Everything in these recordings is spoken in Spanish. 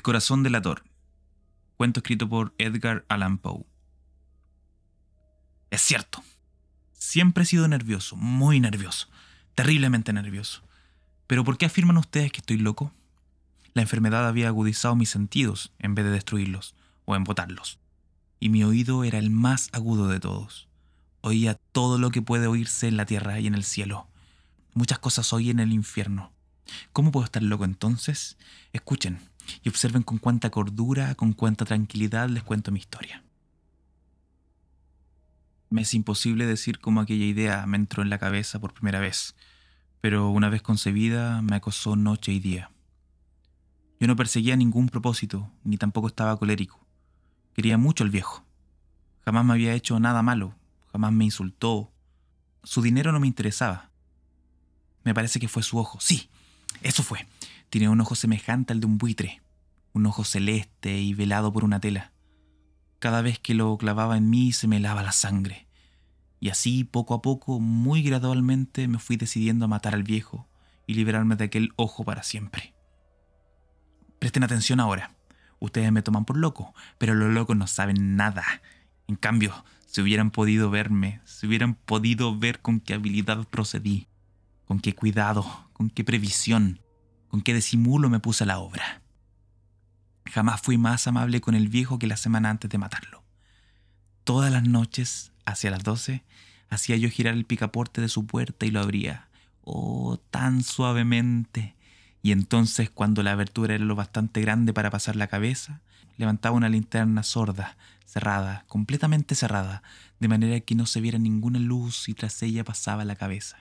El corazón delator. Cuento escrito por Edgar Allan Poe. Es cierto. Siempre he sido nervioso, muy nervioso, terriblemente nervioso. Pero ¿por qué afirman ustedes que estoy loco? La enfermedad había agudizado mis sentidos en vez de destruirlos o embotarlos. Y mi oído era el más agudo de todos. Oía todo lo que puede oírse en la tierra y en el cielo. Muchas cosas oí en el infierno. ¿Cómo puedo estar loco entonces? Escuchen, y observen con cuánta cordura, con cuánta tranquilidad les cuento mi historia. Me es imposible decir cómo aquella idea me entró en la cabeza por primera vez, pero una vez concebida me acosó noche y día. Yo no perseguía ningún propósito, ni tampoco estaba colérico. Quería mucho al viejo. Jamás me había hecho nada malo, jamás me insultó. Su dinero no me interesaba. Me parece que fue su ojo. Sí, eso fue. Tiene un ojo semejante al de un buitre, un ojo celeste y velado por una tela. Cada vez que lo clavaba en mí se me helaba la sangre. Y así, poco a poco, muy gradualmente, me fui decidiendo a matar al viejo y liberarme de aquel ojo para siempre. Presten atención ahora. Ustedes me toman por loco, pero los locos no saben nada. En cambio, si hubieran podido verme, si hubieran podido ver con qué habilidad procedí, con qué cuidado, con qué previsión, con qué disimulo me puse a la obra. Jamás fui más amable con el viejo que la semana antes de matarlo. Todas las noches, hacia las doce, hacía yo girar el picaporte de su puerta y lo abría. Oh, tan suavemente. Y entonces, cuando la abertura era lo bastante grande para pasar la cabeza, levantaba una linterna sorda, cerrada, completamente cerrada, de manera que no se viera ninguna luz y tras ella pasaba la cabeza.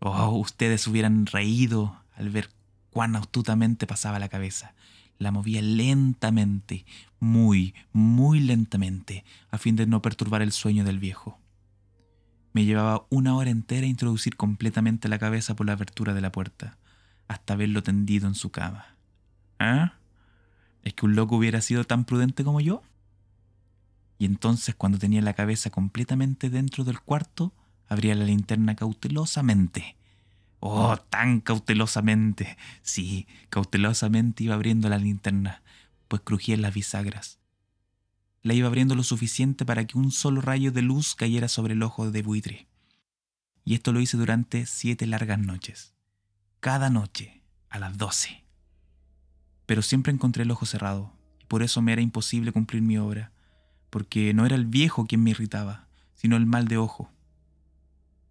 Oh, ustedes hubieran reído al ver cuán astutamente pasaba la cabeza. La movía lentamente, muy, muy lentamente, a fin de no perturbar el sueño del viejo. Me llevaba una hora entera introducir completamente la cabeza por la abertura de la puerta, hasta verlo tendido en su cama. ¿Ah? ¿Es que un loco hubiera sido tan prudente como yo? Y entonces, cuando tenía la cabeza completamente dentro del cuarto, abría la linterna cautelosamente Oh, tan cautelosamente. Sí, cautelosamente iba abriendo la linterna, pues crujían las bisagras. La iba abriendo lo suficiente para que un solo rayo de luz cayera sobre el ojo de buitre. Y esto lo hice durante siete largas noches. Cada noche, a las doce. Pero siempre encontré el ojo cerrado, y por eso me era imposible cumplir mi obra, porque no era el viejo quien me irritaba, sino el mal de ojo.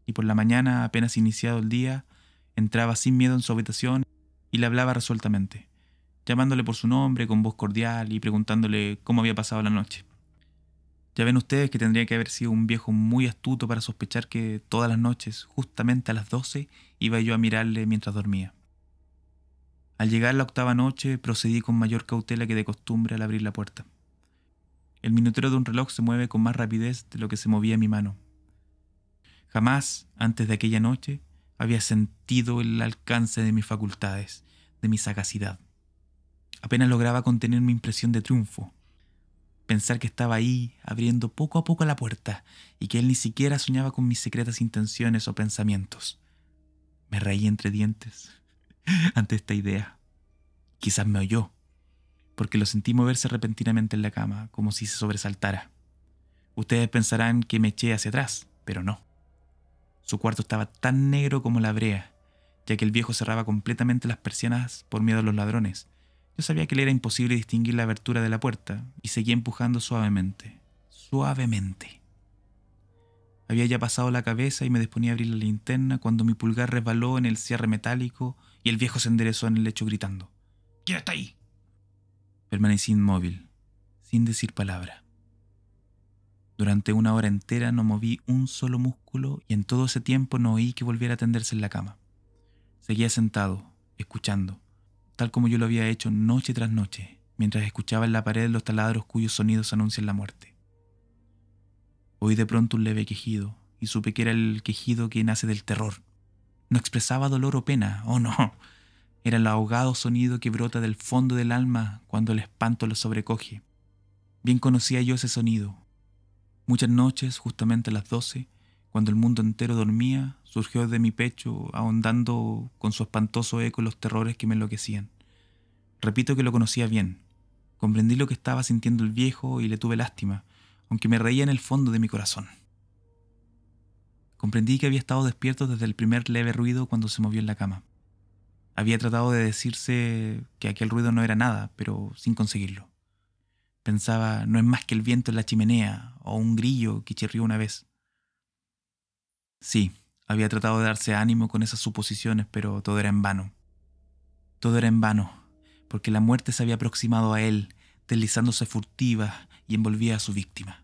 Y por la mañana, apenas iniciado el día, Entraba sin miedo en su habitación y le hablaba resueltamente, llamándole por su nombre con voz cordial y preguntándole cómo había pasado la noche. Ya ven ustedes que tendría que haber sido un viejo muy astuto para sospechar que todas las noches, justamente a las doce, iba yo a mirarle mientras dormía. Al llegar la octava noche, procedí con mayor cautela que de costumbre al abrir la puerta. El minutero de un reloj se mueve con más rapidez de lo que se movía mi mano. Jamás, antes de aquella noche, había sentido el alcance de mis facultades, de mi sagacidad. Apenas lograba contener mi impresión de triunfo. Pensar que estaba ahí, abriendo poco a poco la puerta, y que él ni siquiera soñaba con mis secretas intenciones o pensamientos. Me reí entre dientes ante esta idea. Quizás me oyó, porque lo sentí moverse repentinamente en la cama, como si se sobresaltara. Ustedes pensarán que me eché hacia atrás, pero no. Su cuarto estaba tan negro como la brea, ya que el viejo cerraba completamente las persianas por miedo a los ladrones. Yo sabía que le era imposible distinguir la abertura de la puerta y seguía empujando suavemente, suavemente. Había ya pasado la cabeza y me disponía a abrir la linterna cuando mi pulgar resbaló en el cierre metálico y el viejo se enderezó en el lecho gritando. ¿Quién está ahí? Permanecí inmóvil, sin decir palabra. Durante una hora entera no moví un solo músculo y en todo ese tiempo no oí que volviera a tenderse en la cama. Seguía sentado, escuchando, tal como yo lo había hecho noche tras noche, mientras escuchaba en la pared los taladros cuyos sonidos anuncian la muerte. Oí de pronto un leve quejido y supe que era el quejido que nace del terror. No expresaba dolor o pena, oh no, era el ahogado sonido que brota del fondo del alma cuando el espanto lo sobrecoge. Bien conocía yo ese sonido, Muchas noches, justamente a las doce, cuando el mundo entero dormía, surgió de mi pecho, ahondando con su espantoso eco los terrores que me enloquecían. Repito que lo conocía bien. Comprendí lo que estaba sintiendo el viejo y le tuve lástima, aunque me reía en el fondo de mi corazón. Comprendí que había estado despierto desde el primer leve ruido cuando se movió en la cama. Había tratado de decirse que aquel ruido no era nada, pero sin conseguirlo. Pensaba, no es más que el viento en la chimenea o un grillo que chirrió una vez. Sí, había tratado de darse ánimo con esas suposiciones, pero todo era en vano. Todo era en vano, porque la muerte se había aproximado a él, deslizándose furtiva y envolvía a su víctima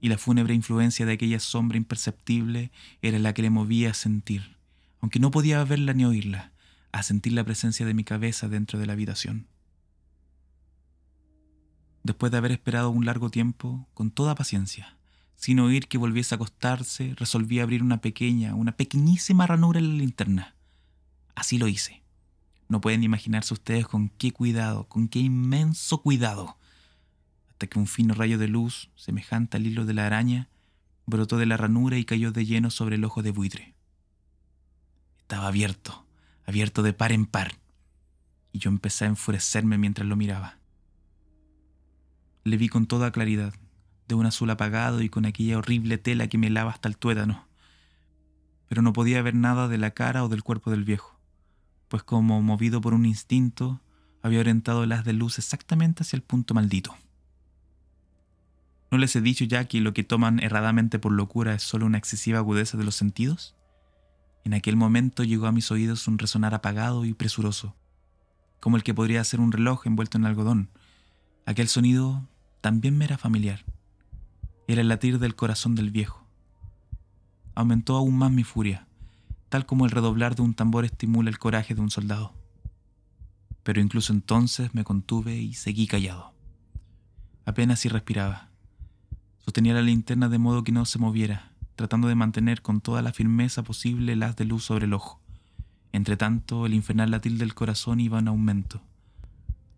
y la fúnebre influencia de aquella sombra imperceptible era la que le movía a sentir, aunque no podía verla ni oírla, a sentir la presencia de mi cabeza dentro de la habitación. Después de haber esperado un largo tiempo, con toda paciencia, sin oír que volviese a acostarse, resolví abrir una pequeña, una pequeñísima ranura en la linterna. Así lo hice. No pueden imaginarse ustedes con qué cuidado, con qué inmenso cuidado hasta que un fino rayo de luz, semejante al hilo de la araña, brotó de la ranura y cayó de lleno sobre el ojo de buitre. Estaba abierto, abierto de par en par, y yo empecé a enfurecerme mientras lo miraba. Le vi con toda claridad, de un azul apagado y con aquella horrible tela que me lava hasta el tuétano, pero no podía ver nada de la cara o del cuerpo del viejo, pues como movido por un instinto, había orientado el haz de luz exactamente hacia el punto maldito. ¿No les he dicho ya que lo que toman erradamente por locura es solo una excesiva agudeza de los sentidos? En aquel momento llegó a mis oídos un resonar apagado y presuroso, como el que podría ser un reloj envuelto en algodón. Aquel sonido también me era familiar. Era el latir del corazón del viejo. Aumentó aún más mi furia, tal como el redoblar de un tambor estimula el coraje de un soldado. Pero incluso entonces me contuve y seguí callado. Apenas si respiraba. Sostenía la linterna de modo que no se moviera, tratando de mantener con toda la firmeza posible el haz de luz sobre el ojo. Entretanto, el infernal latir del corazón iba en aumento.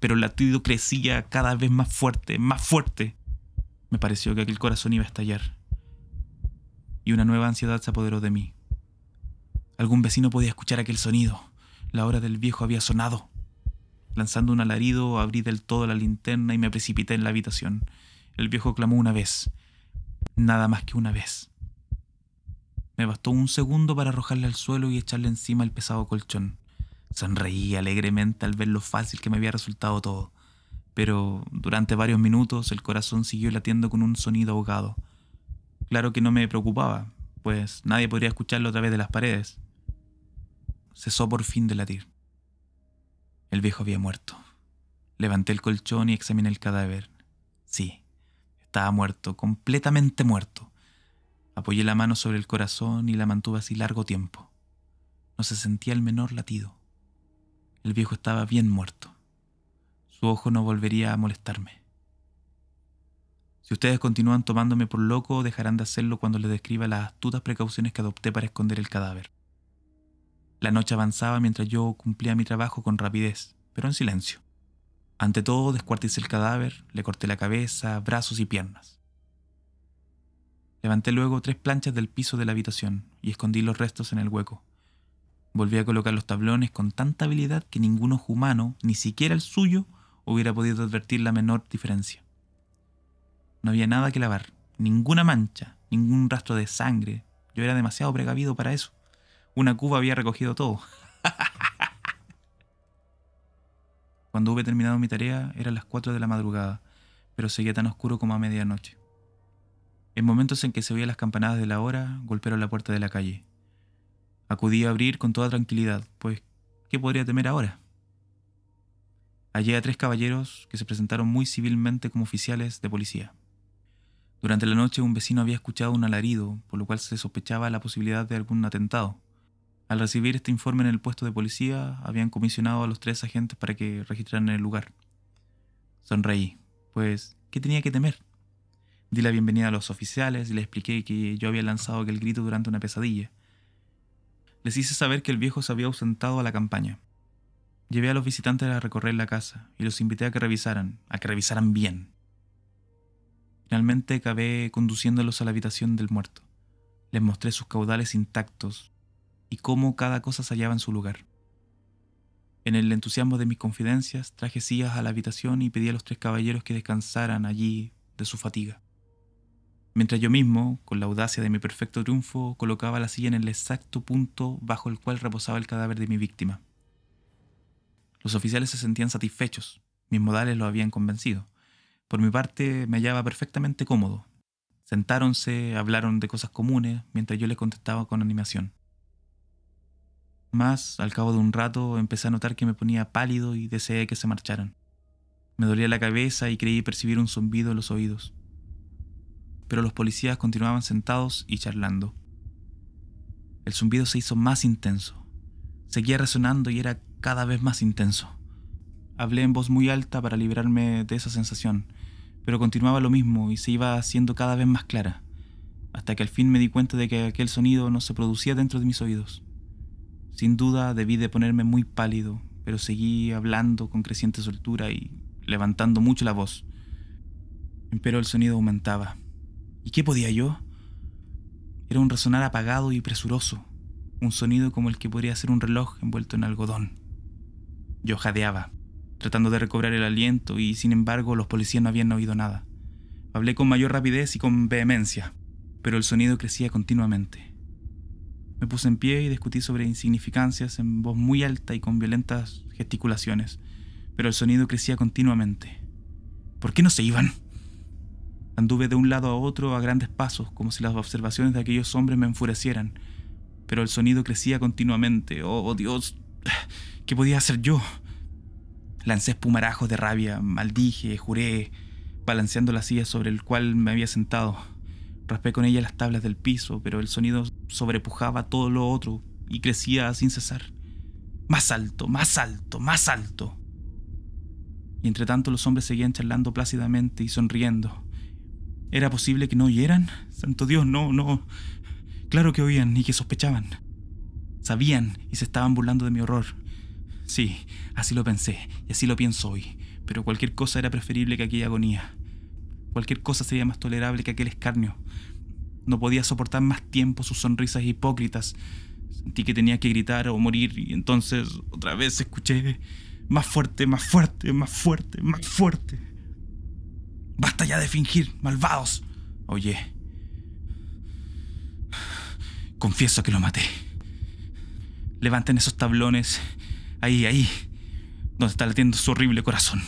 Pero el latido crecía cada vez más fuerte, más fuerte. Me pareció que aquel corazón iba a estallar. Y una nueva ansiedad se apoderó de mí. Algún vecino podía escuchar aquel sonido. La hora del viejo había sonado. Lanzando un alarido, abrí del todo la linterna y me precipité en la habitación. El viejo clamó una vez, nada más que una vez. Me bastó un segundo para arrojarle al suelo y echarle encima el pesado colchón. Sonreí alegremente al ver lo fácil que me había resultado todo, pero durante varios minutos el corazón siguió latiendo con un sonido ahogado. Claro que no me preocupaba, pues nadie podría escucharlo a través de las paredes. Cesó por fin de latir. El viejo había muerto. Levanté el colchón y examiné el cadáver. Sí, estaba muerto, completamente muerto. Apoyé la mano sobre el corazón y la mantuve así largo tiempo. No se sentía el menor latido. El viejo estaba bien muerto. Su ojo no volvería a molestarme. Si ustedes continúan tomándome por loco, dejarán de hacerlo cuando les describa las astutas precauciones que adopté para esconder el cadáver. La noche avanzaba mientras yo cumplía mi trabajo con rapidez, pero en silencio. Ante todo, descuarticé el cadáver, le corté la cabeza, brazos y piernas. Levanté luego tres planchas del piso de la habitación y escondí los restos en el hueco. Volví a colocar los tablones con tanta habilidad que ningún ojo humano, ni siquiera el suyo, hubiera podido advertir la menor diferencia. No había nada que lavar, ninguna mancha, ningún rastro de sangre. Yo era demasiado precavido para eso. Una cuba había recogido todo. Cuando hube terminado mi tarea eran las 4 de la madrugada, pero seguía tan oscuro como a medianoche. En momentos en que se oían las campanadas de la hora, golpearon la puerta de la calle. Acudí a abrir con toda tranquilidad, pues ¿qué podría temer ahora? Hallé a tres caballeros que se presentaron muy civilmente como oficiales de policía. Durante la noche un vecino había escuchado un alarido, por lo cual se sospechaba la posibilidad de algún atentado. Al recibir este informe en el puesto de policía, habían comisionado a los tres agentes para que registraran el lugar. Sonreí, pues, ¿qué tenía que temer? Di la bienvenida a los oficiales y les expliqué que yo había lanzado aquel grito durante una pesadilla. Les hice saber que el viejo se había ausentado a la campaña. Llevé a los visitantes a recorrer la casa y los invité a que revisaran, a que revisaran bien. Finalmente acabé conduciéndolos a la habitación del muerto. Les mostré sus caudales intactos y cómo cada cosa se hallaba en su lugar. En el entusiasmo de mis confidencias, traje sillas a la habitación y pedí a los tres caballeros que descansaran allí de su fatiga. Mientras yo mismo, con la audacia de mi perfecto triunfo, colocaba la silla en el exacto punto bajo el cual reposaba el cadáver de mi víctima. Los oficiales se sentían satisfechos, mis modales los habían convencido. Por mi parte, me hallaba perfectamente cómodo. Sentáronse, hablaron de cosas comunes, mientras yo les contestaba con animación. Más, al cabo de un rato, empecé a notar que me ponía pálido y deseé que se marcharan. Me dolía la cabeza y creí percibir un zumbido en los oídos. Pero los policías continuaban sentados y charlando. El zumbido se hizo más intenso. Seguía resonando y era cada vez más intenso. Hablé en voz muy alta para librarme de esa sensación, pero continuaba lo mismo y se iba haciendo cada vez más clara, hasta que al fin me di cuenta de que aquel sonido no se producía dentro de mis oídos. Sin duda debí de ponerme muy pálido, pero seguí hablando con creciente soltura y levantando mucho la voz. Pero el sonido aumentaba. ¿Y qué podía yo? Era un resonar apagado y presuroso, un sonido como el que podría ser un reloj envuelto en algodón. Yo jadeaba, tratando de recobrar el aliento, y sin embargo los policías no habían oído nada. Hablé con mayor rapidez y con vehemencia, pero el sonido crecía continuamente. Me puse en pie y discutí sobre insignificancias en voz muy alta y con violentas gesticulaciones, pero el sonido crecía continuamente. ¿Por qué no se iban? Anduve de un lado a otro a grandes pasos, como si las observaciones de aquellos hombres me enfurecieran, pero el sonido crecía continuamente. Oh, oh Dios, ¿qué podía hacer yo? Lancé espumarajos de rabia, maldije, juré, balanceando la silla sobre el cual me había sentado. Raspé con ella las tablas del piso, pero el sonido sobrepujaba todo lo otro y crecía sin cesar. Más alto, más alto, más alto. Y entre tanto los hombres seguían charlando plácidamente y sonriendo. ¿Era posible que no oyeran? Santo Dios, no, no. Claro que oían y que sospechaban. Sabían y se estaban burlando de mi horror. Sí, así lo pensé y así lo pienso hoy, pero cualquier cosa era preferible que aquella agonía. Cualquier cosa sería más tolerable que aquel escarnio. No podía soportar más tiempo sus sonrisas hipócritas. Sentí que tenía que gritar o morir y entonces otra vez escuché más fuerte, más fuerte, más fuerte, más fuerte. Basta ya de fingir, malvados. Oye, confieso que lo maté. Levanten esos tablones. Ahí, ahí, donde está latiendo su horrible corazón.